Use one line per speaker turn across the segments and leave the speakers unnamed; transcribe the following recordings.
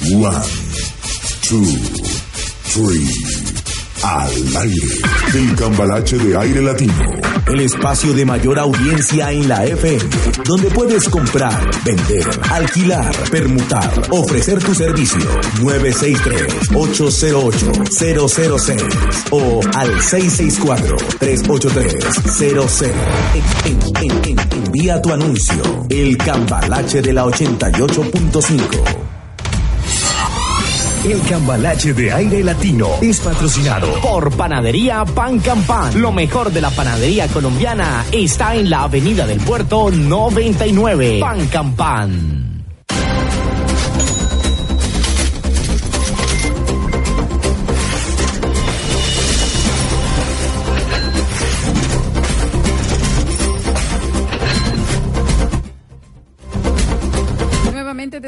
One, two, three. Al aire. El cambalache de aire latino.
El espacio de mayor audiencia en la FM. Donde puedes comprar, vender, alquilar, permutar, ofrecer tu servicio. 963-808-006 o al 664-383-00. Envía tu anuncio. El cambalache de la 88.5. El cambalache de aire latino es patrocinado
por Panadería Pan Campan. Lo mejor de la panadería colombiana está en la Avenida del Puerto 99. Pan Campan.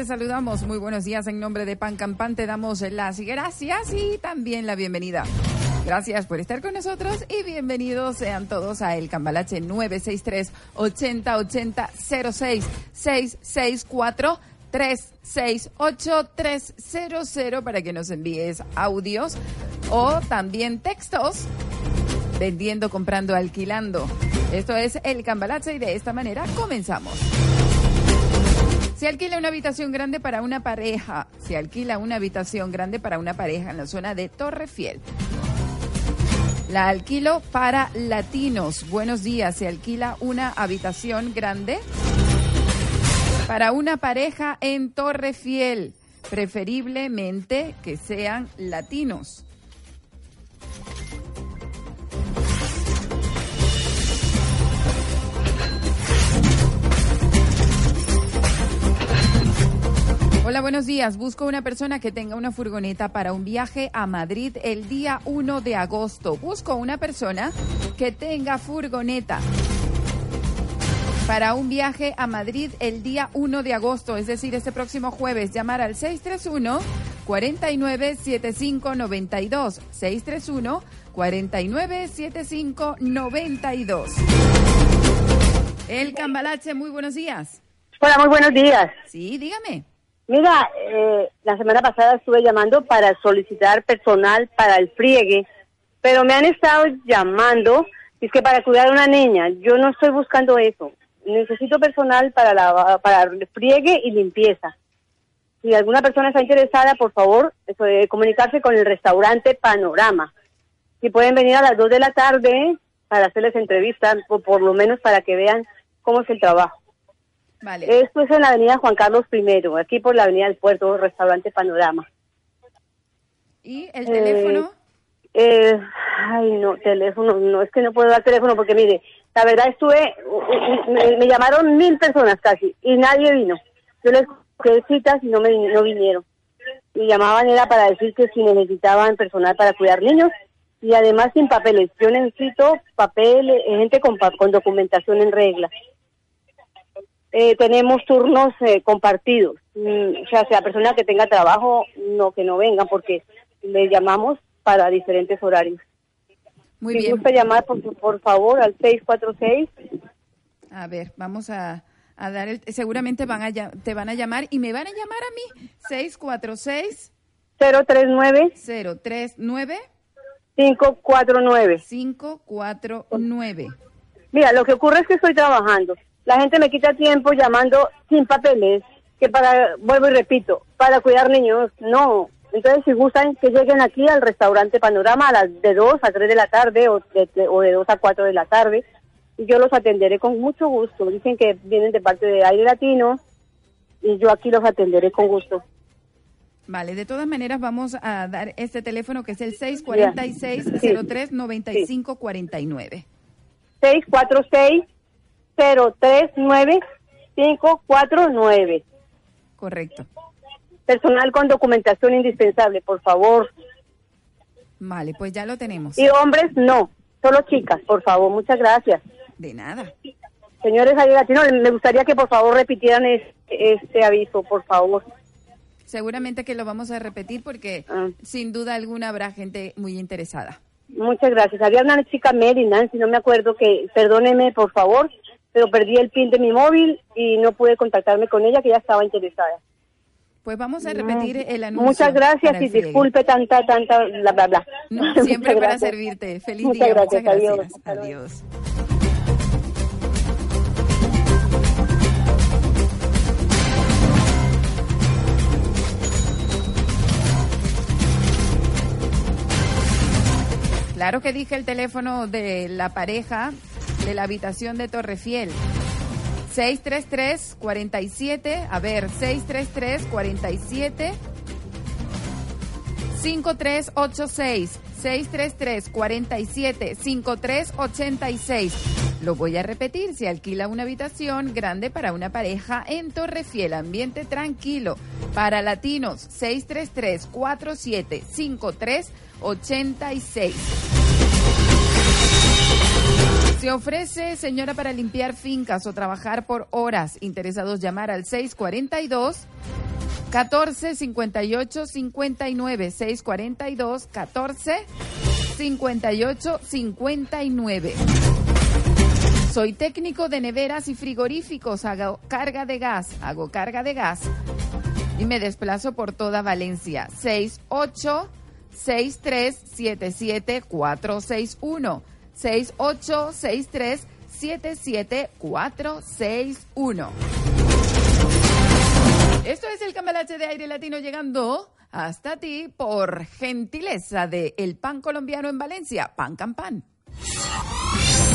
Saludamos. Muy buenos días en nombre de Pan Campan. Te damos las gracias y también la bienvenida. Gracias por estar con nosotros y bienvenidos sean todos a El Cambalache 963 8080 06 664 368 300 para que nos envíes audios o también textos vendiendo, comprando, alquilando. Esto es El Cambalache y de esta manera comenzamos. Se alquila una habitación grande para una pareja. Se alquila una habitación grande para una pareja en la zona de Torrefiel. La alquilo para latinos. Buenos días. Se alquila una habitación grande para una pareja en Torrefiel. Preferiblemente que sean latinos. Hola, buenos días. Busco una persona que tenga una furgoneta para un viaje a Madrid el día 1 de agosto. Busco una persona que tenga furgoneta para un viaje a Madrid el día 1 de agosto, es decir, este próximo jueves. Llamar al 631 497592 631 497592 El Cambalache, muy buenos días.
Hola, muy buenos días.
Sí, dígame.
Mira, eh, la semana pasada estuve llamando para solicitar personal para el friegue, pero me han estado llamando, es que para cuidar a una niña, yo no estoy buscando eso. Necesito personal para, la, para el friegue y limpieza. Si alguna persona está interesada, por favor, de comunicarse con el restaurante Panorama. Si pueden venir a las 2 de la tarde para hacerles entrevistas, o por lo menos para que vean cómo es el trabajo. Esto es en la avenida Juan Carlos I, aquí por la avenida del Puerto, restaurante Panorama.
¿Y el teléfono?
Eh, eh, ay, no, teléfono, no, es que no puedo dar teléfono porque mire, la verdad estuve, me, llamaron mil personas casi y nadie vino. Yo les busqué citas y no, me, no vinieron. Me llamaban era para decir que si necesitaban personal para cuidar niños y además sin papeles. Yo necesito papel, eh, gente con, con documentación en regla. Eh, tenemos turnos eh, compartidos. Mm, o sea, sea persona que tenga trabajo, no que no venga, porque le llamamos para diferentes horarios.
Muy
si
bien.
gusta llamar, por, por favor, al 646.
A ver, vamos a, a dar el... Seguramente van a, te van a llamar y me van a llamar a mí. 646.
039.
039.
549.
549.
Mira, lo que ocurre es que estoy trabajando la gente me quita tiempo llamando sin papeles, que para, vuelvo y repito, para cuidar niños, no. Entonces, si gustan que lleguen aquí al restaurante Panorama a las de 2 a 3 de la tarde o de, o de 2 a 4 de la tarde, y yo los atenderé con mucho gusto. Dicen que vienen de parte de Aire Latino y yo aquí los atenderé con gusto.
Vale, de todas maneras vamos a dar este teléfono que es el 646-03-9549.
646 039 549.
Correcto.
personal con documentación indispensable, por favor.
Vale, pues ya lo tenemos.
Y hombres, no, solo chicas, por favor, muchas gracias.
De nada.
Señores Aire Latino, me gustaría que por favor repitieran este, este aviso, por favor.
Seguramente que lo vamos a repetir porque
Ah.
sin duda alguna habrá gente muy interesada.
Muchas gracias. Había una chica Mary, Nancy, no me acuerdo que, perdóneme por favor, pero perdí el pin de mi móvil y no pude contactarme con ella, que ya estaba interesada.
Pues vamos a repetir el anuncio.
Muchas gracias y disculpe tanta, tanta, bla, bla, bla.
No, siempre para
gracias.
servirte. Feliz
Muchas
día.
gracias,
Muchas
adiós.
gracias.
Luego.
Adiós. Claro que dije el teléfono de la pareja de la habitación de Torrefiel. 633-47, a ver, 633-47. 5386 633 47 5386. Lo voy a repetir, se alquila una habitación grande para una pareja en Torrefiel, ambiente tranquilo. Para latinos 633 47 5386. Se ofrece, señora, para limpiar fincas o trabajar por horas. Interesados llamar al 642 14 58 59 642 14 58 59. Soy técnico de neveras y frigoríficos, hago carga de gas, hago carga de gas y me desplazo por toda Valencia. 68 63 77 461 68 63 77 461 esto es el cambalache de aire latino llegando hasta ti por gentileza de El Pan Colombiano en Valencia, Pan Campan.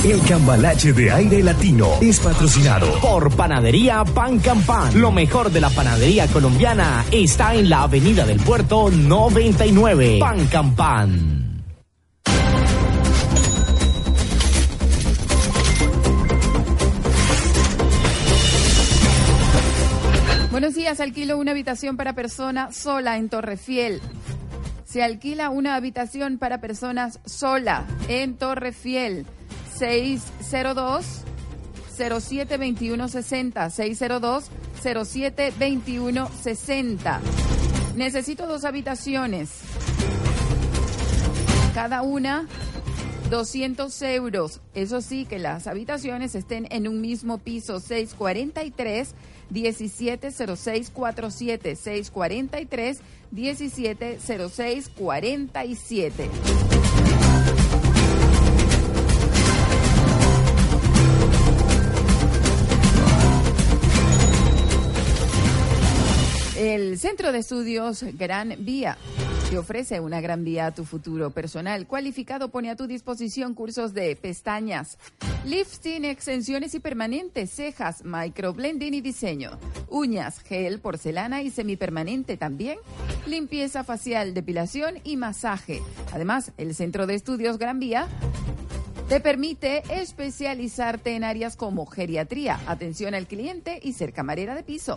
El cambalache de aire latino es patrocinado
Por Panadería Pan Campan. Lo mejor de la panadería colombiana está en la Avenida del Puerto 99. Pan Campan.
Buenos días, alquilo una habitación para persona sola en Torrefiel. Se alquila una habitación para personas sola en Torrefiel. 602 072160 602 072160. Necesito dos habitaciones. Cada una 200 euros. Eso sí, que las habitaciones estén en un mismo piso. 643 170647 643 170647. El Centro de Estudios Gran Vía te ofrece una gran vía a tu futuro personal. Cualificado pone a tu disposición cursos de pestañas, lifting, extensiones y permanentes, cejas, microblending y diseño, uñas, gel, porcelana y semipermanente también, limpieza facial, depilación y masaje. Además, el Centro de Estudios Gran Vía te permite especializarte en áreas como geriatría, atención al cliente y ser camarera de piso.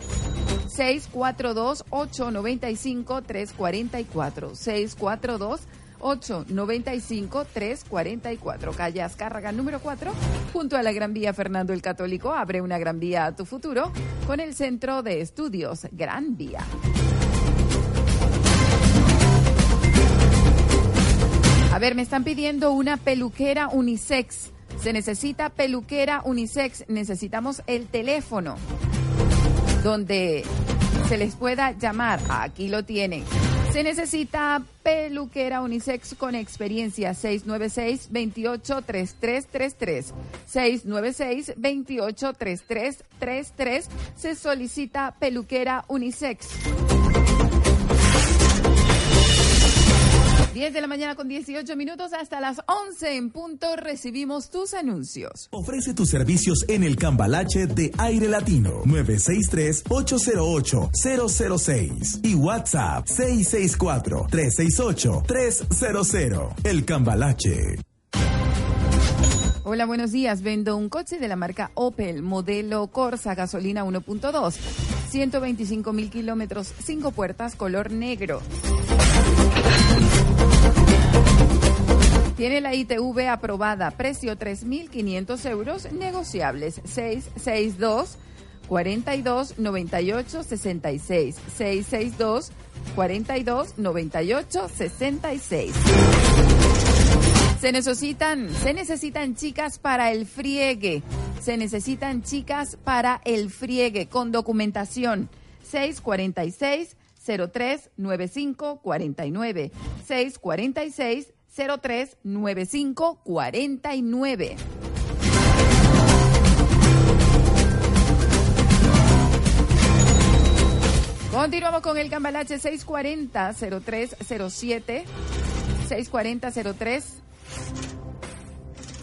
642-895-344. 642-895-344. Calle Azcárraga número 4, junto a la Gran Vía Fernando el Católico. Abre una Gran Vía a tu futuro con el Centro de Estudios Gran Vía. A ver, me están pidiendo una peluquera unisex. Se necesita peluquera unisex. Necesitamos el teléfono donde se les pueda llamar. Aquí lo tienen. Se necesita peluquera unisex con experiencia 696-283333. 696-283333. Se solicita peluquera unisex. 10 de la mañana con 18 minutos hasta las 11 en punto recibimos tus anuncios.
Ofrece tus servicios en el cambalache de aire latino 963-808-006 y WhatsApp 664-368-300. El cambalache.
Hola, buenos días. Vendo un coche de la marca Opel, modelo Corsa, gasolina 1.2. 125 mil kilómetros, cinco puertas, color negro. Tiene la ITV aprobada, precio 3.500 euros, negociables. 662 42 98 66 662 42 98 66 se necesitan, se necesitan chicas para el friegue. Se necesitan chicas para el friegue con documentación. 646 03 95 49 646 03 95 49 Continuamos con el Cambalache 640 0307 640 03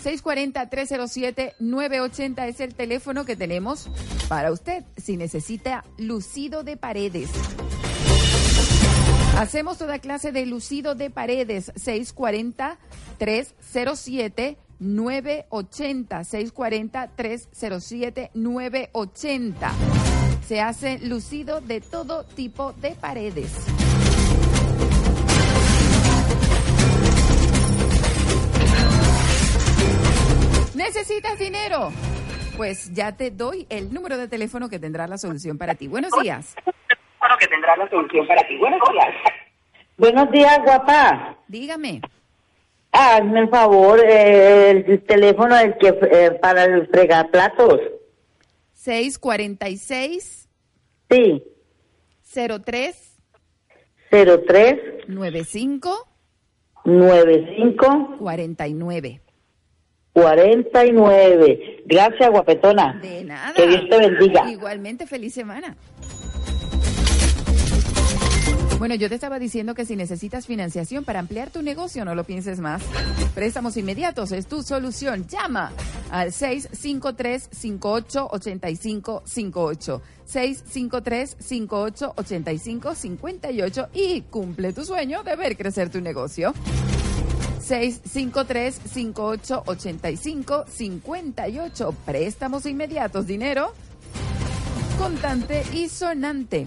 640-307-980 es el teléfono que tenemos para usted si necesita lucido de paredes. Hacemos toda clase de lucido de paredes. 640-307-980. 640-307-980. Se hace lucido de todo tipo de paredes. ¿Necesitas dinero? Pues ya te doy el número de teléfono que tendrá la solución para ti. Buenos días.
que tendrá la solución para ti. Buenos días. Buenos días, guapa.
Dígame.
Hazme el favor, eh, el teléfono del que eh, para el fregar platos.
646
Sí,
03
03
95
95
49.
49. Gracias, guapetona.
De nada.
Que Dios te bendiga.
Igualmente, feliz semana. Bueno, yo te estaba diciendo que si necesitas financiación para ampliar tu negocio, no lo pienses más. Préstamos inmediatos es tu solución. Llama al 653-588558. 653-588558 y cumple tu sueño de ver crecer tu negocio. 653-5885-58. Préstamos inmediatos, dinero contante y sonante.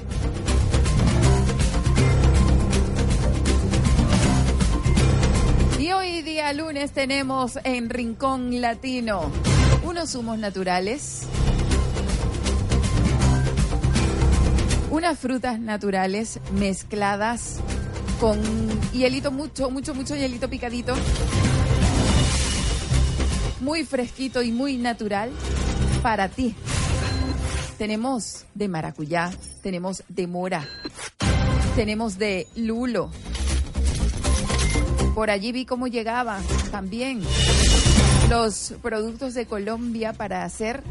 Hoy día lunes tenemos en Rincón Latino unos zumos naturales, unas frutas naturales mezcladas con hielito, mucho, mucho, mucho hielito picadito. Muy fresquito y muy natural para ti. Tenemos de maracuyá, tenemos de mora, tenemos de lulo. Por allí vi cómo llegaba también los productos de Colombia para hacer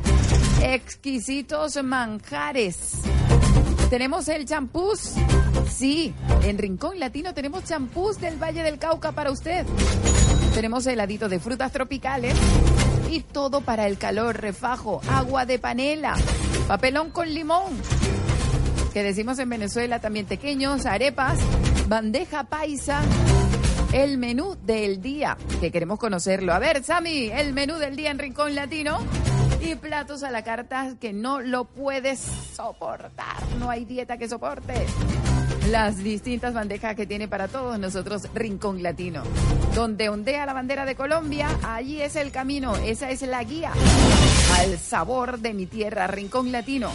exquisitos manjares. Tenemos el champús. Sí, en Rincón Latino tenemos champús del Valle del Cauca para usted. Tenemos heladito de frutas tropicales y todo para el calor, refajo, agua de panela, papelón con limón. Que decimos en Venezuela también pequeños, arepas, bandeja paisa, el menú del día, que queremos conocerlo. A ver, Sami, el menú del día en Rincón Latino y platos a la carta que no lo puedes soportar. No hay dieta que soporte. Las distintas bandejas que tiene para todos nosotros Rincón Latino. Donde ondea la bandera de Colombia, allí es el camino, esa es la guía al sabor de mi tierra, Rincón Latino.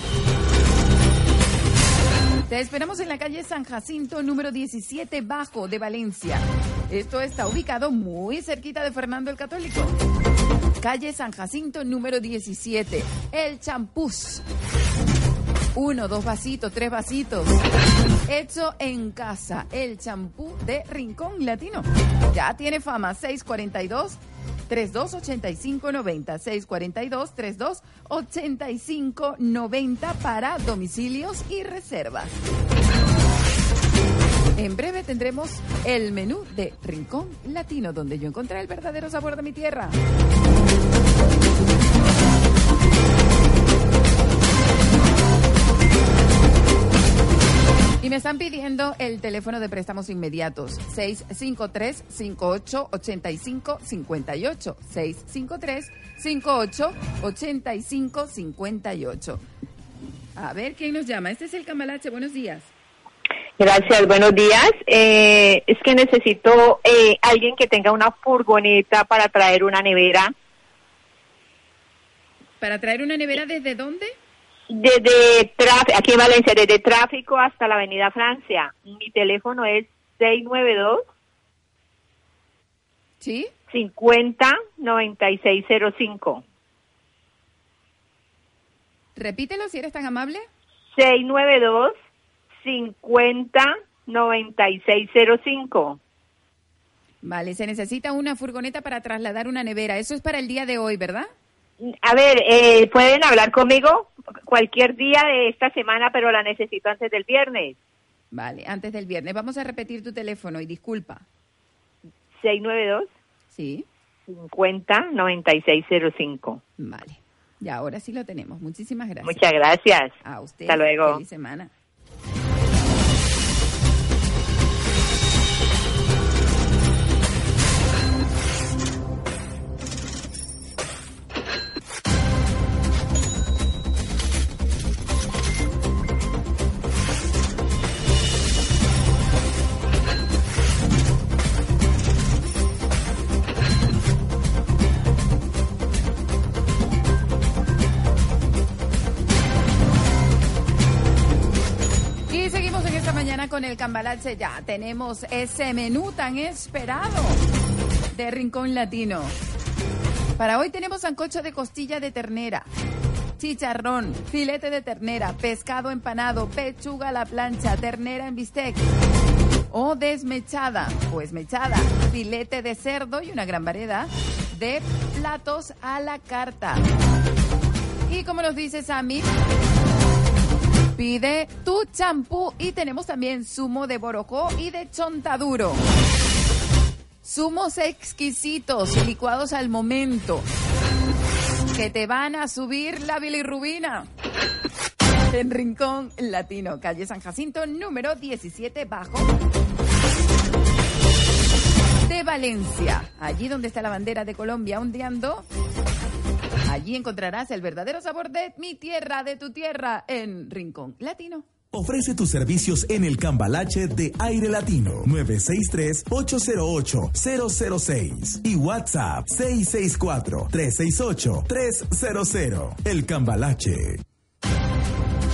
Te esperamos en la calle San Jacinto, número 17 Bajo de Valencia. Esto está ubicado muy cerquita de Fernando el Católico. Calle San Jacinto, número 17. El champús. Uno, dos vasitos, tres vasitos. Hecho en casa. El champú de Rincón Latino. Ya tiene fama. 642. 328590 642 328590 para domicilios y reservas. En breve tendremos el menú de Rincón Latino, donde yo encontré el verdadero sabor de mi tierra. Y me están pidiendo el teléfono de préstamos inmediatos, 653-58-85-58, 653-58-85-58. A ver, ¿quién nos llama? Este es el Cambalache, buenos días.
Gracias, buenos días. Eh, es que necesito eh, alguien que tenga una furgoneta para traer una nevera.
¿Para traer una nevera desde dónde?
Desde tráfico, aquí en Valencia, desde tráfico hasta la Avenida Francia. Mi teléfono es 692
¿Sí?
50 9605.
Repítelo si eres tan amable.
692 50 9605.
Vale, se necesita una furgoneta para trasladar una nevera. Eso es para el día de hoy, ¿verdad?
A ver, eh, pueden hablar conmigo cualquier día de esta semana, pero la necesito antes del viernes.
Vale, antes del viernes. Vamos a repetir tu teléfono y disculpa.
692
Sí.
50 9605.
Vale. Y ahora sí lo tenemos. Muchísimas gracias.
Muchas gracias.
A usted.
Hasta luego.
Feliz semana. Cambalache. Ya tenemos ese menú tan esperado de Rincón Latino. Para hoy tenemos sancocho de costilla de ternera, chicharrón, filete de ternera, pescado empanado, pechuga a la plancha, ternera en bistec o desmechada o esmechada, filete de cerdo y una gran variedad de platos a la carta. Y como nos dice Sammy, Pide tu champú y tenemos también zumo de borojó y de chontaduro. Zumos exquisitos, licuados al momento, que te van a subir la bilirrubina. En Rincón Latino, calle San Jacinto, número 17 bajo de Valencia. Allí donde está la bandera de Colombia ondeando. Allí encontrarás el verdadero sabor de mi tierra, de tu tierra, en Rincón Latino.
Ofrece tus servicios en el cambalache de Aire Latino 963-808-006 y WhatsApp 664-368-300. El cambalache.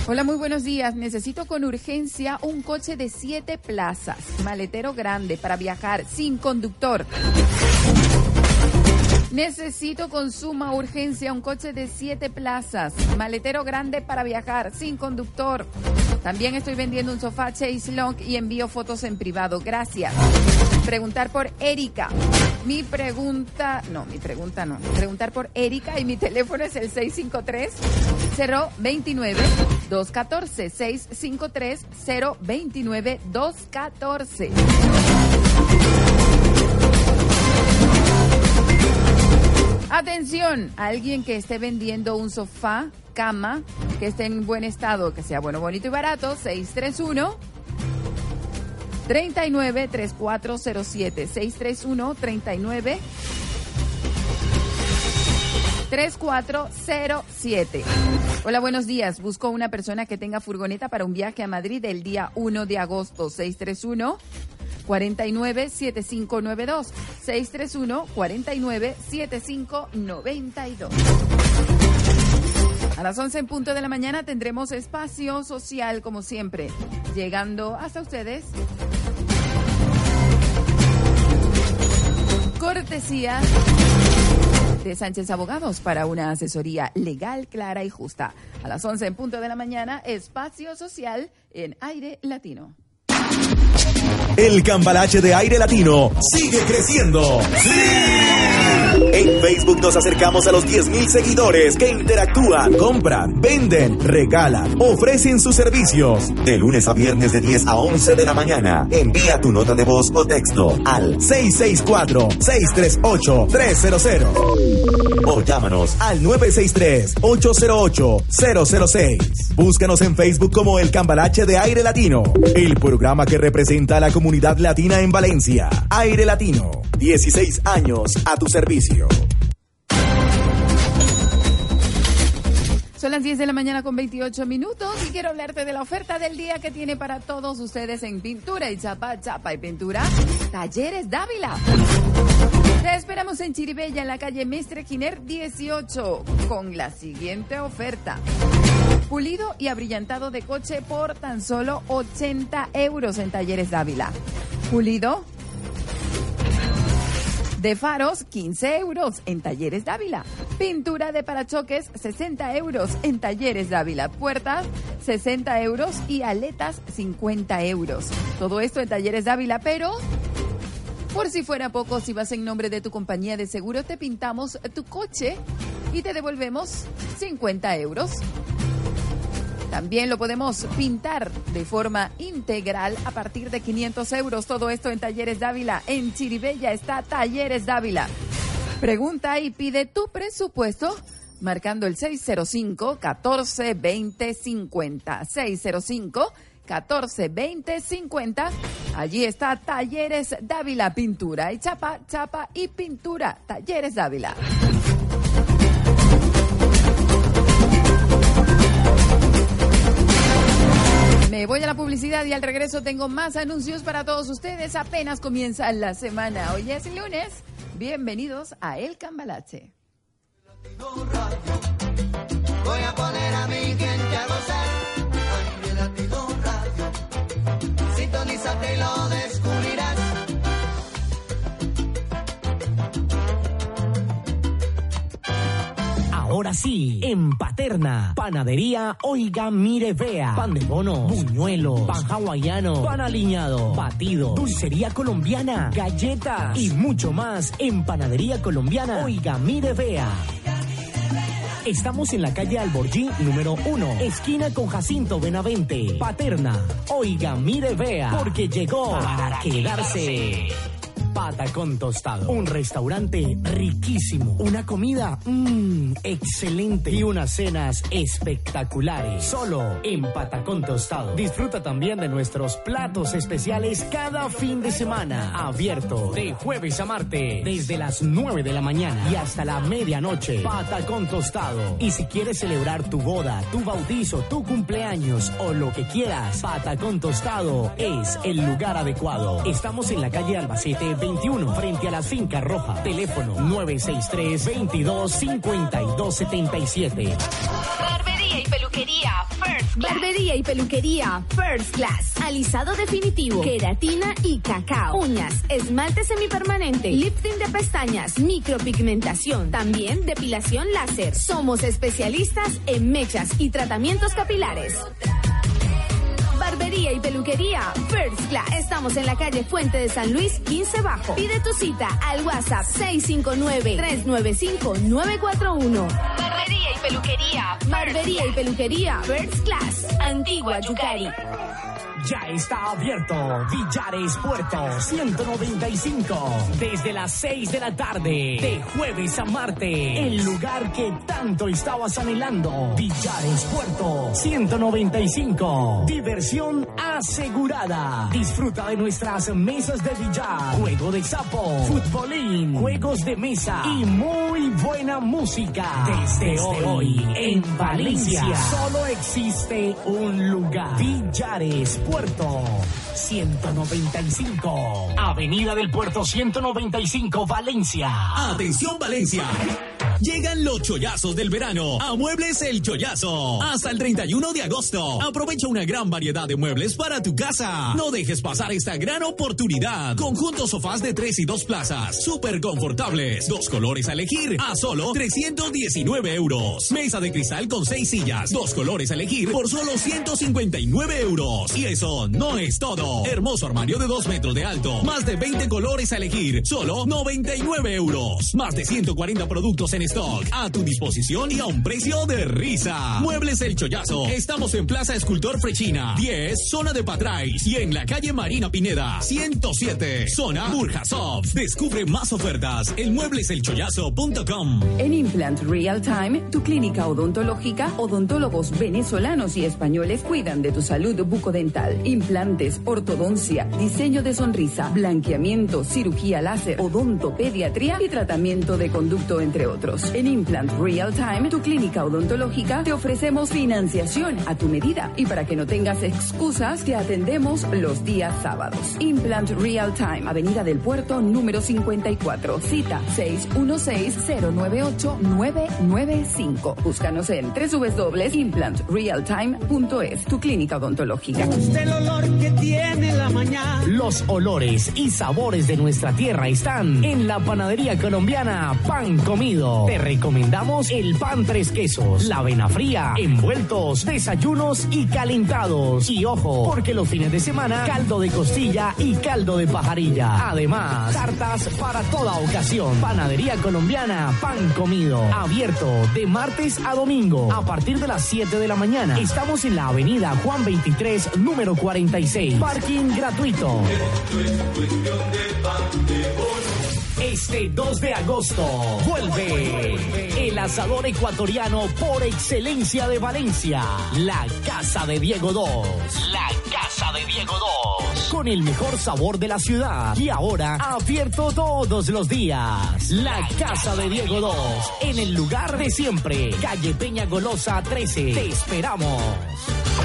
Hola, muy buenos días. Necesito con urgencia un coche de siete plazas, maletero grande para viajar sin conductor. Necesito con suma urgencia un coche de siete plazas, maletero grande para viajar, sin conductor. También estoy vendiendo un sofá Chase Long y envío fotos en privado. Gracias. Preguntar por Erika. Mi pregunta, no, mi pregunta no. Preguntar por Erika y mi teléfono es el 653 029 214 653 029 214. Atención, alguien que esté vendiendo un sofá, cama, que esté en buen estado, que sea bueno, bonito y barato, 631 39 3407 631 39 3407. Hola, buenos días. Busco una persona que tenga furgoneta para un viaje a Madrid el día 1 de agosto. 631 49 7592 631 49 7592 A las 11 en punto de la mañana tendremos espacio social como siempre, llegando hasta ustedes. Cortesía de Sánchez Abogados para una asesoría legal, clara y justa. A las 11 en punto de la mañana, espacio social en aire latino.
El cambalache de aire latino sigue creciendo. En Facebook nos acercamos a los 10.000 seguidores que interactúan, compran, venden, regalan, ofrecen sus servicios. De lunes a viernes de 10 a 11 de la mañana. Envía tu nota de voz o texto al 664-638-300. O llámanos al 963-808-006. Búscanos en Facebook como El Cambalache de Aire Latino, el programa que representa a la comunidad latina en Valencia. Aire Latino, 16 años a tu servicio.
Son las 10 de la mañana con 28 minutos y quiero hablarte de la oferta del día que tiene para todos ustedes en pintura y chapa, chapa y pintura. Talleres Dávila. Te esperamos en Chiribella, en la calle Mestre Giner 18, con la siguiente oferta. Pulido y abrillantado de coche por tan solo 80 euros en Talleres Dávila. Pulido de faros, 15 euros en Talleres Dávila. Pintura de parachoques, 60 euros en Talleres Dávila. Puertas, 60 euros y aletas, 50 euros. Todo esto en Talleres Dávila, pero por si fuera poco, si vas en nombre de tu compañía de seguro, te pintamos tu coche y te devolvemos 50 euros. También lo podemos pintar de forma integral a partir de 500 euros. Todo esto en Talleres Dávila. En Chiribella está Talleres Dávila. Pregunta y pide tu presupuesto marcando el 605 14 20 50. 605 14 20 50. Allí está Talleres Dávila, pintura y chapa, chapa y pintura. Talleres Dávila. Me voy a la publicidad y al regreso tengo más anuncios para todos ustedes. Apenas comienza la semana. Hoy es lunes. Bienvenidos a El Cambalache.
Ahora sí, en Paterna, Panadería Oiga Mire Vea, pan de bono, buñuelo, pan hawaiano, pan aliñado, batido, dulcería colombiana, galletas y mucho más en Panadería Colombiana Oiga Mire Vea. Estamos en la calle Alborgí, número 1, esquina con Jacinto Benavente. Paterna, oiga, mire, vea, porque llegó para quedarse. Pata con tostado. Un restaurante riquísimo. Una comida mmm, excelente. Y unas cenas espectaculares. Solo en Pata con tostado. Disfruta también de nuestros platos especiales cada fin de semana. Abierto de jueves a martes. Desde las 9 de la mañana y hasta la medianoche. Pata con tostado. Y si quieres celebrar tu boda, tu bautizo, tu cumpleaños o lo que quieras, Pata con tostado es el lugar adecuado. Estamos en la calle Albacete 21, frente a la finca roja. Teléfono 963-225277.
Barbería y peluquería First Class. Barbería y peluquería First Class. Alisado definitivo, queratina y cacao. Uñas, esmalte semipermanente, lifting de pestañas, micropigmentación. También depilación láser. Somos especialistas en mechas y tratamientos capilares. Barbería y peluquería First Class. Estamos en la calle Fuente de San Luis, 15 Bajo. Pide tu cita al WhatsApp 659-395-941. Barbería y peluquería. Barbería y peluquería First Class. Antigua Yucari.
Ya está abierto. Villares Puerto 195 desde las 6 de la tarde de jueves a martes. El lugar que tanto estabas anhelando. Villares Puerto 195 diversión asegurada. Disfruta de nuestras mesas de billar. Juego de sapo futbolín juegos de mesa y muy buena música. Desde, hoy en Valencia. Solo existe un lugar. Villares Puerto Puerto 195. Avenida del Puerto 195, Valencia.
Atención, Valencia. Llegan los chollazos del verano a Muebles El Chollazo. Hasta el 31 de agosto. Aprovecha una gran variedad de muebles para tu casa. No dejes pasar esta gran oportunidad. Conjuntos sofás de 3 y 2 plazas. Súper confortables. Dos colores a elegir a solo 319 euros. Mesa de cristal con 6 sillas. Dos colores a elegir por solo 159 euros. Y eso no es todo. Hermoso armario de 2 metros de alto. Más de 20 colores a elegir. Solo 99 euros. Más de 140 productos en stock. A tu disposición y a un precio de risa. Muebles El Chollazo. Estamos en Plaza Escultor Frechina. 10, zona de Patrais. Y en la calle Marina Pineda. 107, zona Burjasov. Descubre más ofertas en muebleselchollazo.com.
En Implant Real Time, tu clínica odontológica, odontólogos venezolanos y españoles cuidan de tu salud bucodental. Implantes, ortodoncia, diseño de sonrisa, blanqueamiento, cirugía láser, odontopediatría y tratamiento de conducto, entre otros. En Implant Real Time, tu clínica odontológica, te ofrecemos financiación a tu medida. Y para que no tengas excusas, te atendemos los días sábados. Implant Real Time, Avenida del Puerto, número 54. Cita 616-098-995. Búscanos en www.implantrealtime.es, tu clínica odontológica.
El olor que tiene la mañana. Los olores y sabores de nuestra tierra están en la panadería colombiana Pan Comido. Te recomendamos el pan tres quesos, la avena fría, envueltos, desayunos y calentados. Y ojo, porque los fines de semana, caldo de costilla y caldo de pajarilla. Además, tartas para toda ocasión. Panadería colombiana Pan Comido. Abierto de martes a domingo a partir de las 7 de la mañana. Estamos en la avenida Juan 23, número 46. Parking gratuito. Este 2 de agosto vuelve el asador ecuatoriano por excelencia de Valencia, la Casa de Diego 2. La Casa de Diego 2. Con el mejor sabor de la ciudad. Y ahora abierto todos los días. La Casa de Diego 2. En el lugar de siempre. Calle Peña Golosa 13. Te esperamos.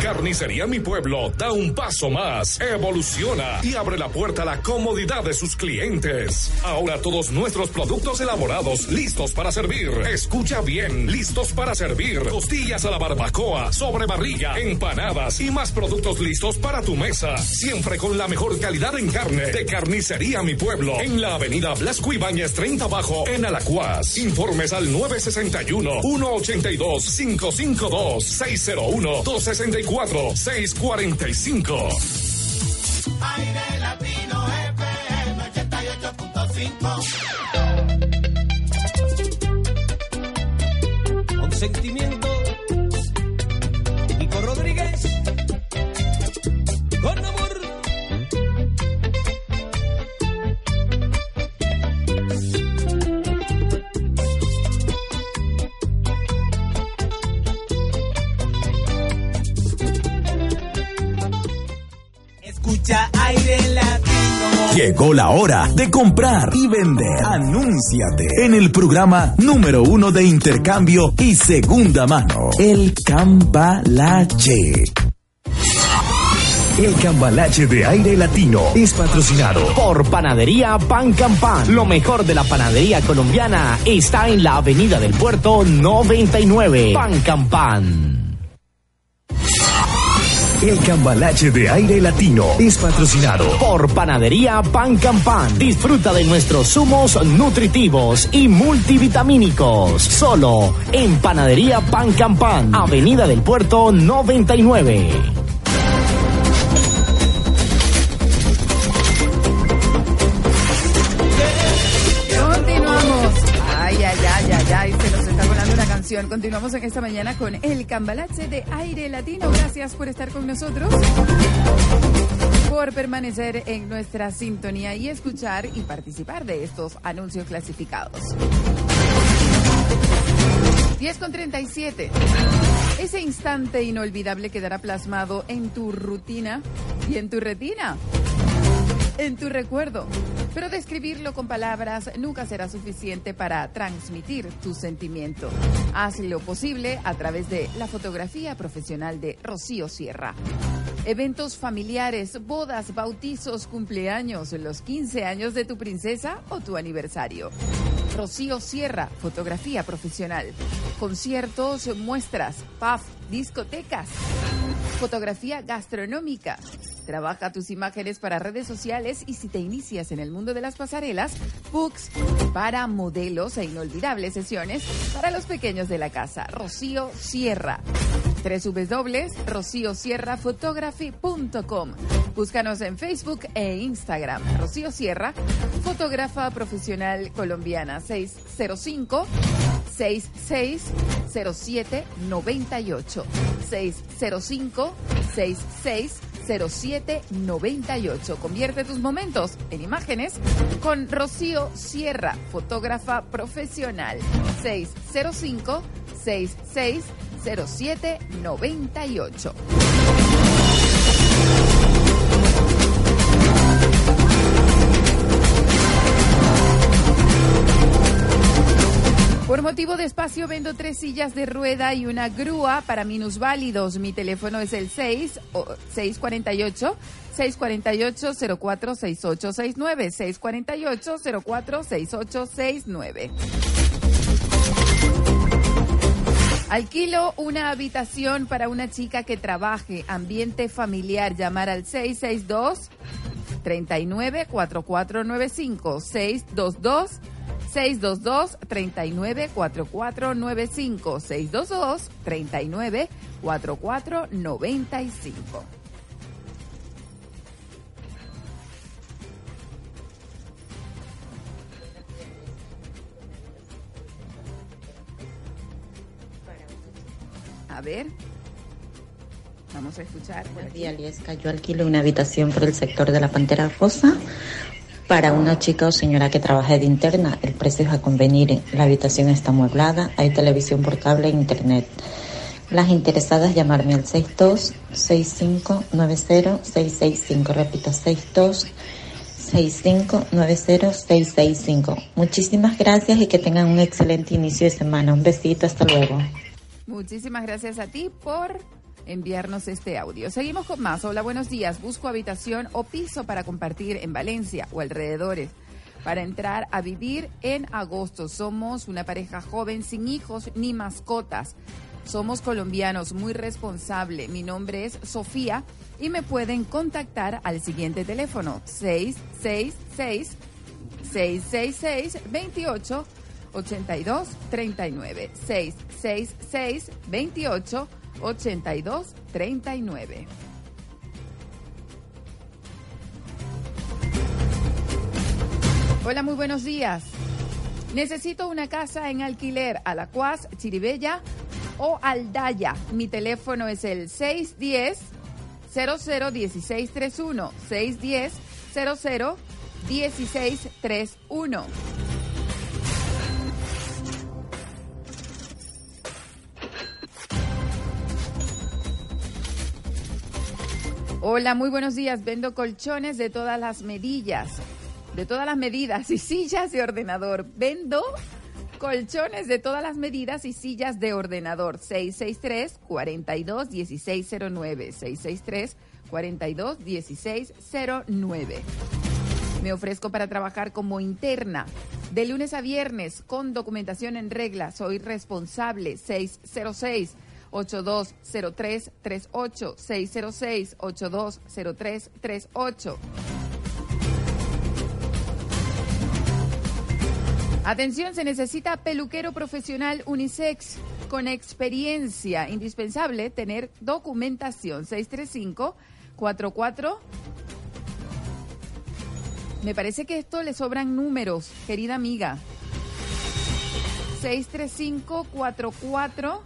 Carnicería Mi Pueblo da un paso más, evoluciona y abre la puerta a la comodidad de sus clientes. Ahora todos nuestros productos elaborados listos para servir. Escucha bien, listos para servir. Costillas a la barbacoa, sobre barriga, empanadas y más productos listos para tu mesa. Siempre con la mejor calidad en carne de Carnicería Mi Pueblo en la avenida Blasco Ibáñez 30 Bajo en Alacuas. Informes al 961 182 552 601 264 645.
Aire Latino FM 88.5.
Llegó la hora de comprar y vender. Anúnciate en el programa número uno de intercambio y segunda mano, el Cambalache. El Cambalache de Aire Latino es patrocinado
por Panadería Pan Campan. Lo mejor de la panadería colombiana está en la Avenida del Puerto 99. Pan Campan.
El Cambalache de Aire Latino es patrocinado
por Panadería Pan Campan. Disfruta de nuestros zumos nutritivos y multivitamínicos. Solo en Panadería Pan Campan, Avenida del Puerto 99.
Canción. Continuamos en esta mañana con el cambalache de aire latino. Gracias por estar con nosotros. Por permanecer en nuestra sintonía y escuchar y participar de estos anuncios clasificados. 10 con 37. Ese instante inolvidable quedará plasmado en tu rutina y en tu retina en tu recuerdo. Pero describirlo con palabras nunca será suficiente para transmitir tu sentimiento. Haz lo posible a través de la fotografía profesional de Rocío Sierra. Eventos familiares, bodas, bautizos, cumpleaños, los 15 años de tu princesa o tu aniversario. Rocío Sierra, fotografía profesional. Conciertos, muestras, PAF, discotecas. Fotografía gastronómica. Trabaja tus imágenes para redes sociales y si te inicias en el mundo de las pasarelas, books para modelos e inolvidables sesiones para los pequeños de la casa. Rocío Sierra. www.rociosierraphotography.com Búscanos en Facebook e Instagram. Rocío Sierra, fotógrafa profesional colombiana 605 660798 605 660798 Convierte tus momentos en imágenes con Rocío Sierra, fotógrafa profesional. 605 660798 Por motivos espacio vendo tres sillas de rueda y una grúa para minusválidos. Mi teléfono es el 6 o 648 648 046869 648 046869. Alquilo una habitación para una chica que trabaje, ambiente familiar, llamar al 662 39 4495 622 622 39 4495 622 39 4495 A ver. Vamos a escuchar. por aquí.
días, Liesca. Yo alquilo una habitación por el sector de la Pantera Rosa para una chica o señora que trabaje de interna. El precio es a convenir. La habitación está amueblada, hay televisión portable e internet. Las interesadas llamarme al 62-6590-665. Repito, 62-6590-665. Muchísimas gracias y que tengan un excelente inicio de semana. Un besito, hasta luego.
Muchísimas gracias a ti por enviarnos este audio. Seguimos con más. Hola, buenos días. Busco habitación o piso para compartir en Valencia o alrededores. Para entrar a vivir en agosto. Somos una pareja joven sin hijos ni mascotas. Somos colombianos, muy responsable. Mi nombre es Sofía y me pueden contactar al siguiente teléfono 666 666 28 82 39 666 28 82 39 Hola, muy buenos días. Necesito una casa en alquiler a la Cuas, Chiribella o Aldaya. Mi teléfono es el 610 001631 610 001631 Hola, muy buenos días. Vendo colchones de todas las medidas, de todas las medidas y sillas de ordenador. Vendo colchones de todas las medidas y sillas de ordenador. 663 42 1609 663 42 1609. Me ofrezco para trabajar como interna de lunes a viernes con documentación en regla. Soy responsable 606 820338 606 820338. Atención, se necesita peluquero profesional unisex con experiencia. Indispensable tener documentación 635 44 me parece que esto le sobran números, querida amiga. 635-44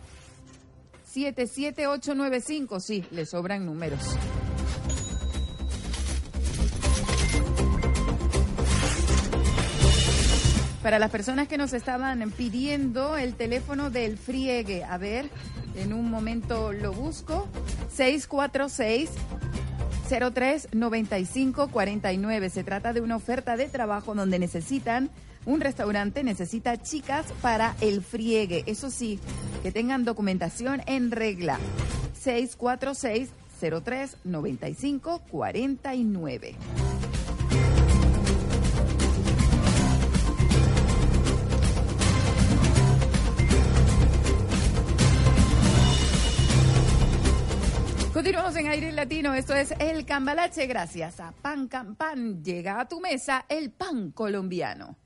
77895, sí, le sobran números. Para las personas que nos estaban pidiendo el teléfono del friegue, a ver, en un momento lo busco. 646 039549. Se trata de una oferta de trabajo donde necesitan un restaurante, necesita chicas para el friegue. Eso sí, que tengan documentación en regla. 646 039549. Continuamos en aire latino. Esto es el cambalache. Gracias a Pan Can Pan llega a tu mesa el pan colombiano.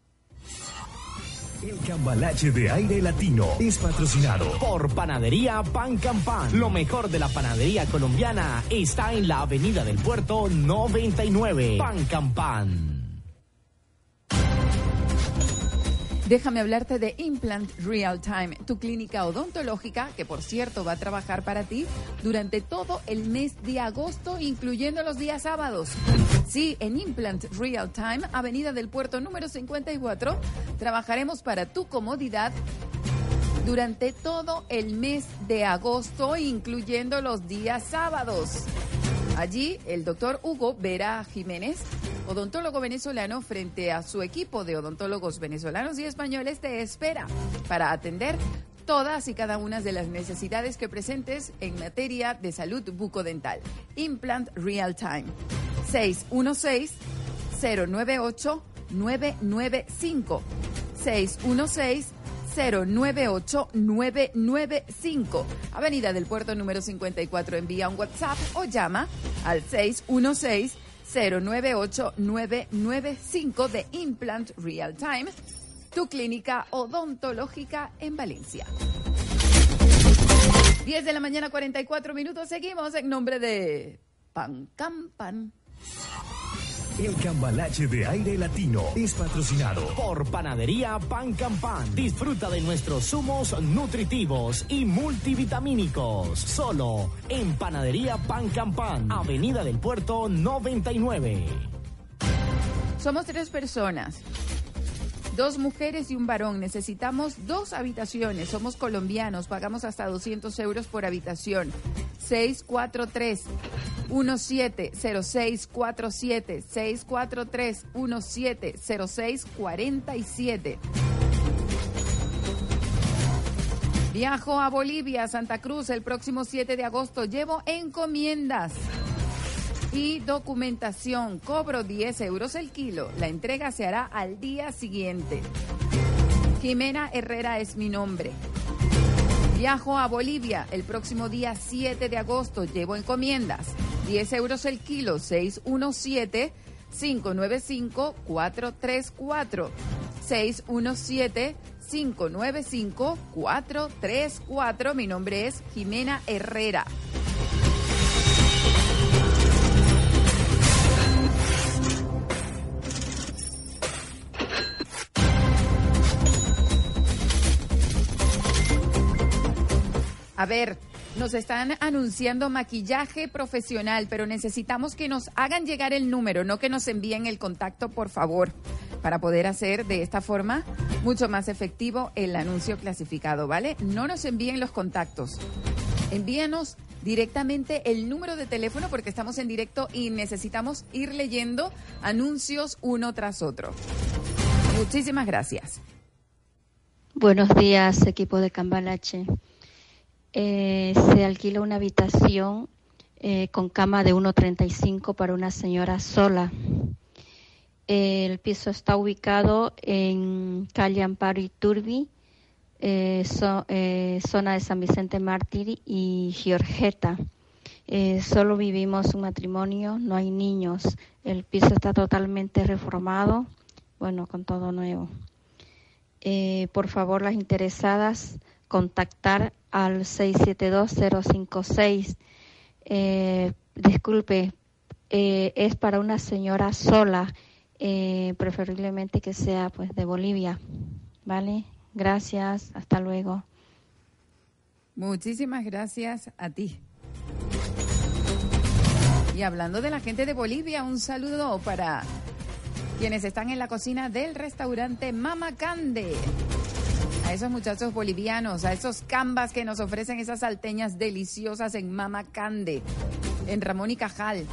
El cambalache de aire latino es patrocinado
Por Panadería Pan Campan. Lo mejor de la panadería colombiana está en la Avenida del Puerto 99. Pan Campan.
Déjame hablarte de Implant Real Time, tu clínica odontológica que por cierto va a trabajar para ti durante todo el mes de agosto, incluyendo los días sábados. Sí, en Implant Real Time, Avenida del Puerto número 54, trabajaremos para tu comodidad durante todo el mes de agosto, incluyendo los días sábados. Allí, el doctor Hugo Vera Jiménez odontólogo venezolano frente a su equipo de odontólogos venezolanos y españoles te espera para atender todas y cada una de las necesidades que presentes en materia de salud bucodental. Implant Real Time. 616-098-995. 616-098-995. Avenida del Puerto número 54. Envía un WhatsApp o llama al 616-098-995 de Implant Real Time tu clínica odontológica en Valencia. 10 de la mañana, 44 minutos. Seguimos en nombre de Pan Campan.
El cambalache de aire latino es patrocinado
Por Panadería Pan Campan. Disfruta de nuestros zumos nutritivos y multivitamínicos. Solo en Panadería Pan Campan. Avenida del Puerto 99.
Somos tres personas. Dos mujeres y un varón. Necesitamos dos habitaciones. Somos colombianos. Pagamos hasta 200 euros por habitación. 643 170647 643 170647 Viajo a Bolivia, Santa Cruz, el próximo 7 de agosto. Llevo encomiendas y documentación. Cobro 10 euros el kilo. La entrega se hará al día siguiente. Jimena Herrera es mi nombre. Viajo a Bolivia el próximo día 7 de agosto. Llevo encomiendas. 10 euros el kilo. 617 595 434. 617 595 434. Mi nombre es Jimena Herrera. A ver, nos están anunciando maquillaje profesional, pero necesitamos que nos hagan llegar el número, no que nos envíen el contacto, por favor, para poder hacer de esta forma mucho más efectivo el anuncio clasificado, ¿vale? No nos envíen los contactos. Envíanos directamente el número de teléfono porque estamos en directo y necesitamos ir leyendo anuncios uno tras otro. Muchísimas gracias.
Buenos días, equipo de Cambalache. Eh, se alquila una habitación eh, con cama de 1,35 para una señora sola. El piso está ubicado en calle Amparo y Turbi, eh, so- eh, zona de San Vicente Mártir y Giorgeta. Eh, solo vivimos un matrimonio, no hay niños. El piso está totalmente reformado, bueno, con todo nuevo. Por favor, las interesadas, contactar al 672-056. Eh, disculpe, eh, es para una señora sola, eh, preferiblemente que sea pues de Bolivia. ¿Vale? Gracias, hasta luego.
Muchísimas gracias a ti. Y hablando de la gente de Bolivia, un saludo para quienes están en la cocina del restaurante Mama Cande. A esos muchachos bolivianos, a esos cambas que nos ofrecen esas salteñas deliciosas en Mama Cande, en Ramón y Cajal.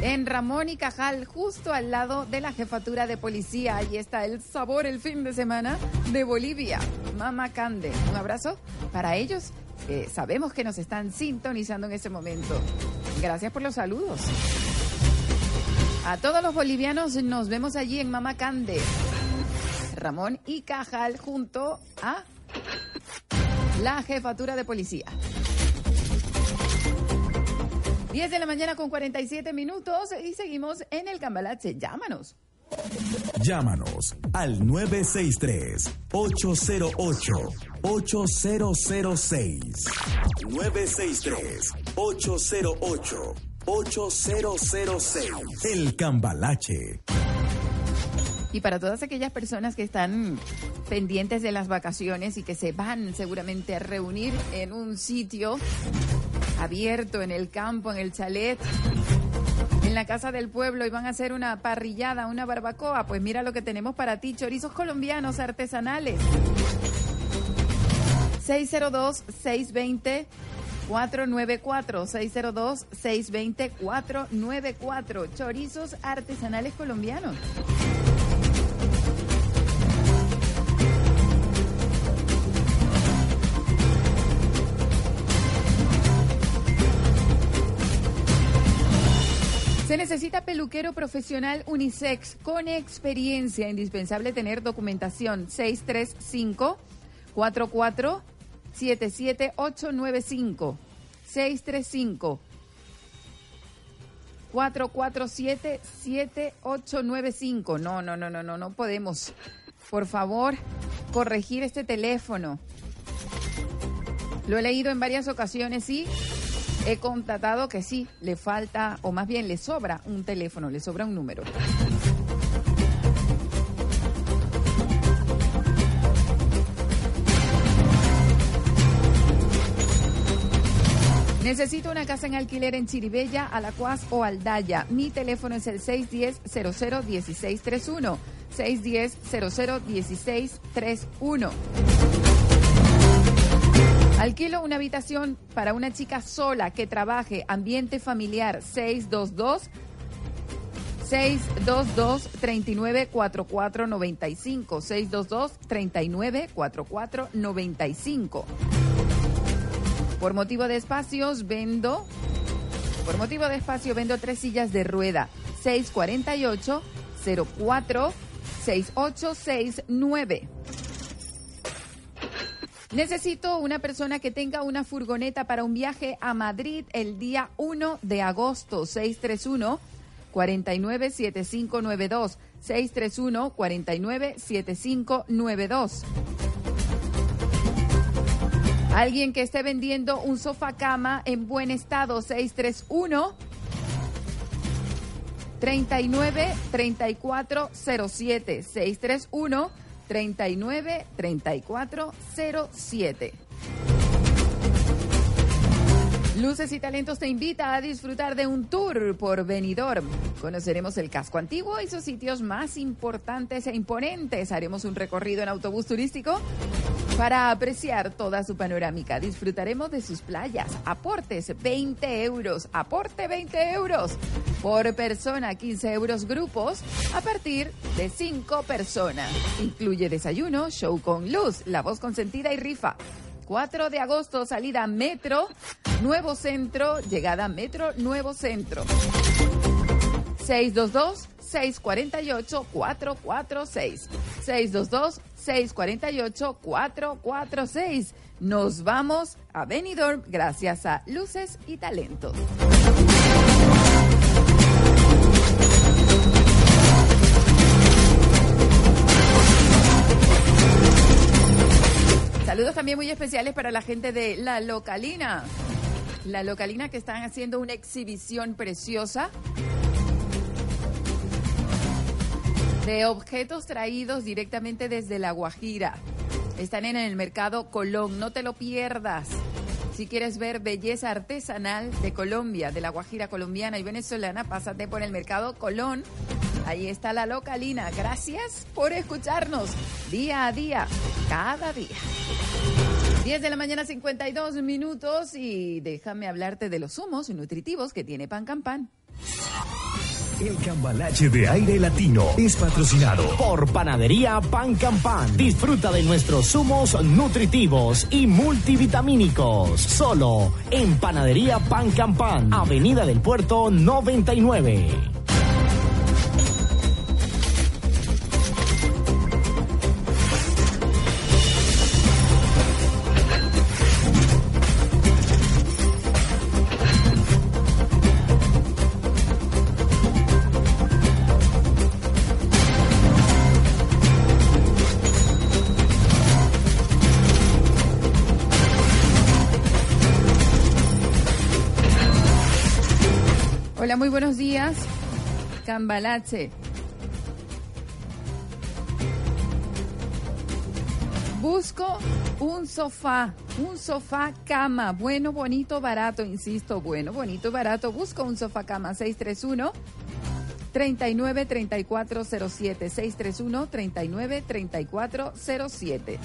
En Ramón y Cajal, justo al lado de la jefatura de policía. Ahí está el sabor el fin de semana de Bolivia. Mama Cande. Un abrazo para ellos. sabemos que nos están sintonizando en este momento. Gracias por los saludos. A todos los bolivianos nos vemos allí en Mama Cande. Ramón y Cajal junto a la jefatura de policía. 10 de la mañana con 47 minutos y seguimos en el Cambalache. Llámanos.
Llámanos al 963-808-8006. 963-808-8006. El Cambalache.
Y para todas aquellas personas que están pendientes de las vacaciones y que se van seguramente a reunir en un sitio abierto, en el campo, en el chalet, en la casa del pueblo y van a hacer una parrillada, una barbacoa, pues mira lo que tenemos para ti, chorizos colombianos artesanales. 494 602 620 494 Chorizos artesanales colombianos. Se necesita peluquero profesional unisex con experiencia. Indispensable tener documentación 635 44 77895 635 447 7895. No, no, no, no, no, no podemos. Por favor, corregir este teléfono. Lo he leído en varias ocasiones y he constatado que sí, le falta, o más bien le sobra un teléfono, le sobra un número. Necesito una casa en alquiler en Chiribella, Alacuaz o Aldaya. Mi teléfono es el 610-001631. 610-001631. Alquilo una habitación para una chica sola que trabaje. Ambiente familiar 622 622 394495 622 394495 Por motivo de espacios vendo por motivo de espacio vendo tres sillas de rueda. 648 04 6869 Necesito una persona que tenga una furgoneta para un viaje a Madrid el día 1 de agosto, 631 497592 631 497592. Alguien que esté vendiendo un sofá cama en buen estado, 631 39 3407 631 39 34 07. Luces y Talentos te invita a disfrutar de un tour por Benidorm. Conoceremos el casco antiguo y sus sitios más importantes e imponentes. Haremos un recorrido en autobús turístico para apreciar toda su panorámica. Disfrutaremos de sus playas. Aportes 20 euros. Aporte 20 euros por persona. 15 euros grupos a partir de 5 personas. Incluye desayuno, show con luz, la voz consentida y rifa. 4 de agosto, salida Metro, Nuevo Centro, llegada Metro, Nuevo Centro. 622-648-446. 622-648-446. Nos vamos a Benidorm gracias a Luces y Talentos. Saludos también muy especiales para la gente de La Localina. La Localina que están haciendo una exhibición preciosa de objetos traídos directamente desde La Guajira. Están en el mercado Colón, no te lo pierdas. Si quieres ver belleza artesanal de Colombia, de la Guajira colombiana y venezolana, pásate por el mercado Colón. Ahí está la localina. Gracias por escucharnos día a día, cada día. 10 de la mañana, 52 minutos y déjame hablarte de los zumos nutritivos que tiene Pan Can Pan.
El cambalache de aire latino es patrocinado
Por Panadería Pan Can Pan. Disfruta de nuestros zumos nutritivos y multivitamínicos. Solo en Panadería Pan Can Pan. Avenida del Puerto 99.
Muy buenos días. Cambalache. Busco un sofá, un sofá cama, bueno, bonito, barato, insisto, bueno, bonito, barato. Busco un sofá cama 631 39 3407 631 39 3407.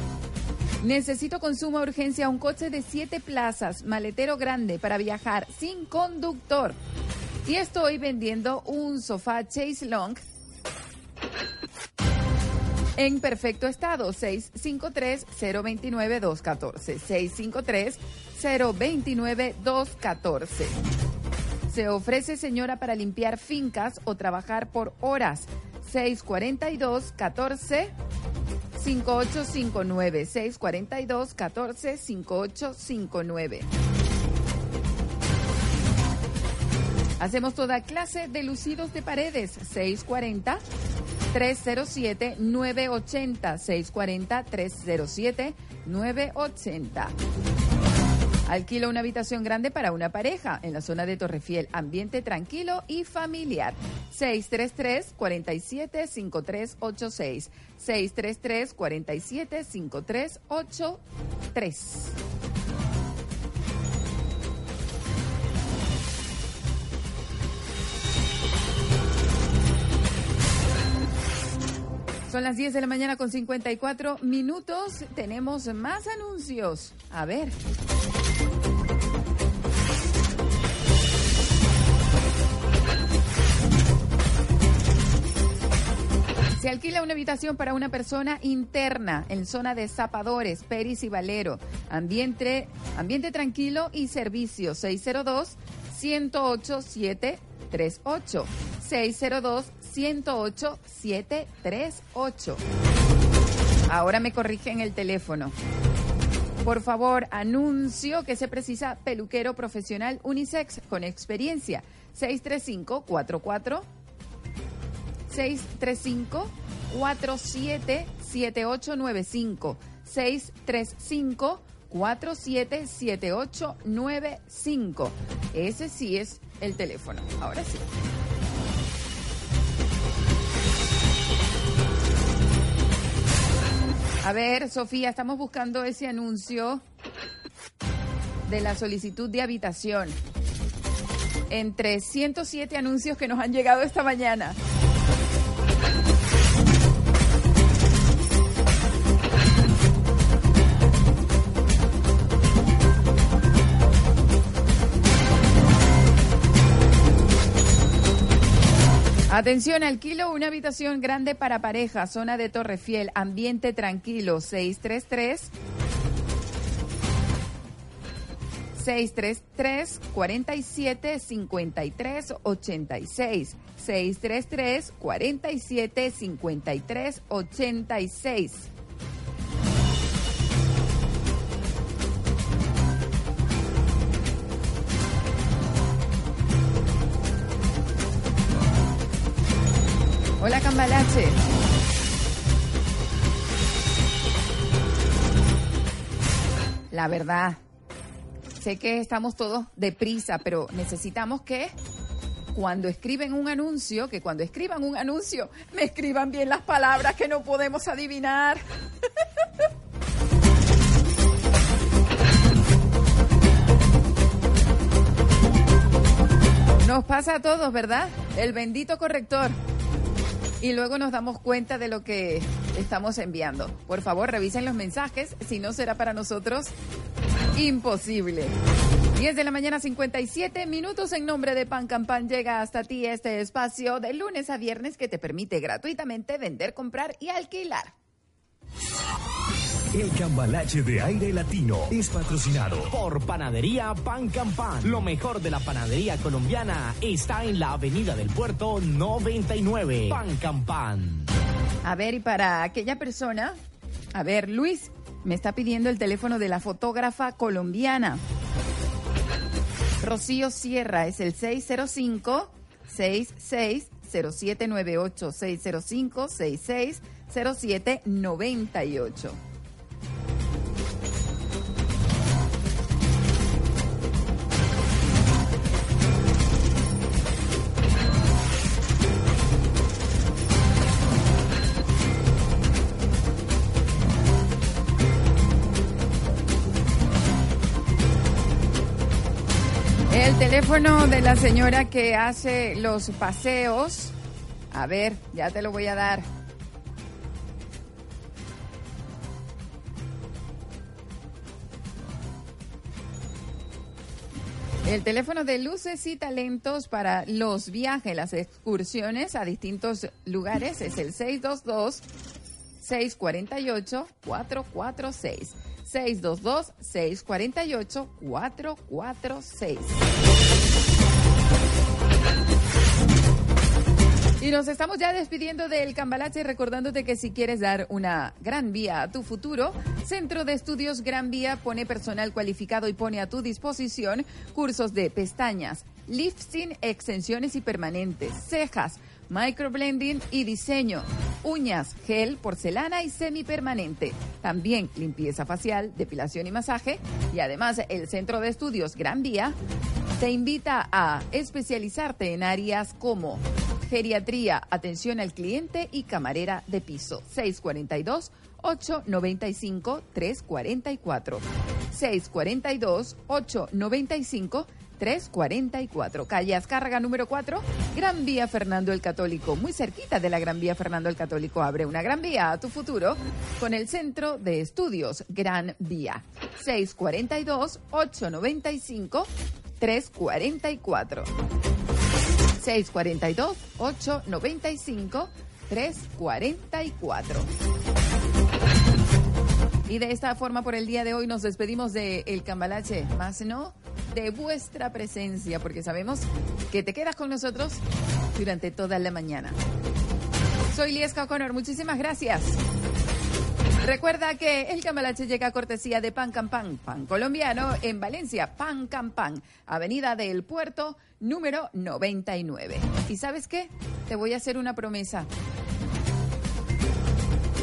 Necesito con suma urgencia un coche de siete plazas, maletero grande para viajar sin conductor. Y estoy vendiendo un sofá Chase Long en perfecto estado. 653-029-214. 653-029-214. Se ofrece señora para limpiar fincas o trabajar por horas. 642-14. 5859 642 14 5859. Hacemos toda clase de lucidos de paredes 640 307 980 640 307 980. Alquila una habitación grande para una pareja en la zona de Torrefiel. Ambiente tranquilo y familiar. 633-475386. 633-475383. Son las 10 de la mañana con 54 minutos. Tenemos más anuncios. A ver. Se alquila una habitación para una persona interna en zona de Zapadores, Peris y Valero. Ambiente, ambiente tranquilo y servicio. 602 108 738. 602 108 738. Ahora me corrigen el teléfono. Por favor, anuncio que se precisa peluquero profesional unisex con experiencia. 635 44 635 477895 635 477895 Ese sí es el teléfono. Ahora sí. A ver, Sofía, estamos buscando ese anuncio de la solicitud de habitación. Entre 107 anuncios que nos han llegado esta mañana. Atención, alquilo una habitación grande para pareja, zona de Torrefiel, ambiente tranquilo, 633 633 47 53 86 633 47 53 86 Cambalache. La verdad, sé que estamos todos deprisa, pero necesitamos que cuando escriben un anuncio, que cuando escriban un anuncio, me escriban bien las palabras que no podemos adivinar. Nos pasa a todos, ¿verdad? El bendito corrector y luego nos damos cuenta de lo que estamos enviando. Por favor, revisen los mensajes, si no será para nosotros imposible. 10 de la mañana 57 minutos en nombre de Pan Campan llega hasta ti este espacio de lunes a viernes que te permite gratuitamente vender, comprar y alquilar.
El cambalache de aire latino es patrocinado
por Panadería Pan Campan. Lo mejor de la panadería colombiana está en la Avenida del Puerto 99. Pan Campan.
A ver, y para aquella persona, a ver, Luis, me está pidiendo el teléfono de la fotógrafa colombiana. Rocío Sierra es el 605 66 0798 605 66 0798. el teléfono de la señora que hace los paseos. A ver, ya te lo voy a dar. El teléfono de luces y talentos para los viajes, las excursiones a distintos lugares es el 622 648 446. 622 648 446. Y nos estamos ya despidiendo del Cambalache recordándote que si quieres dar una gran vía a tu futuro, Centro de Estudios Gran Vía pone personal cualificado y pone a tu disposición cursos de pestañas, lifting, extensiones y permanentes, cejas, microblending y diseño, uñas, gel, porcelana y semipermanente. También limpieza facial, depilación y masaje. Y además el Centro de Estudios Gran Vía te invita a especializarte en áreas como geriatría, atención al cliente y camarera de piso. 642 895 344. 642 895 344. Calle Azcárraga número 4, Gran Vía Fernando el Católico. Muy cerquita de la Gran Vía Fernando el Católico. Abre una gran vía a tu futuro con el Centro de Estudios Gran Vía. 642 895 344. 642 895 344. Y de esta forma por el día de hoy nos despedimos de El Cambalache, más no de vuestra presencia, porque sabemos que te quedas con nosotros durante toda la mañana. Soy Liesca O'Connor, muchísimas gracias. Recuerda que el cambalache llega a cortesía de Pan Campan, pan colombiano en Valencia, Pan Campan, Avenida del Puerto, número 99. ¿Y sabes qué? Te voy a hacer una promesa,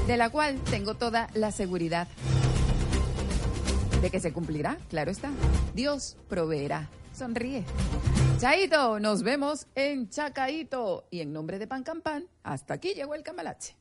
de la cual tengo toda la seguridad de que se cumplirá, claro está. Dios proveerá. Sonríe. Chaito, nos vemos en Chacaito. Y en nombre de Pan Campan, hasta aquí llegó el cambalache.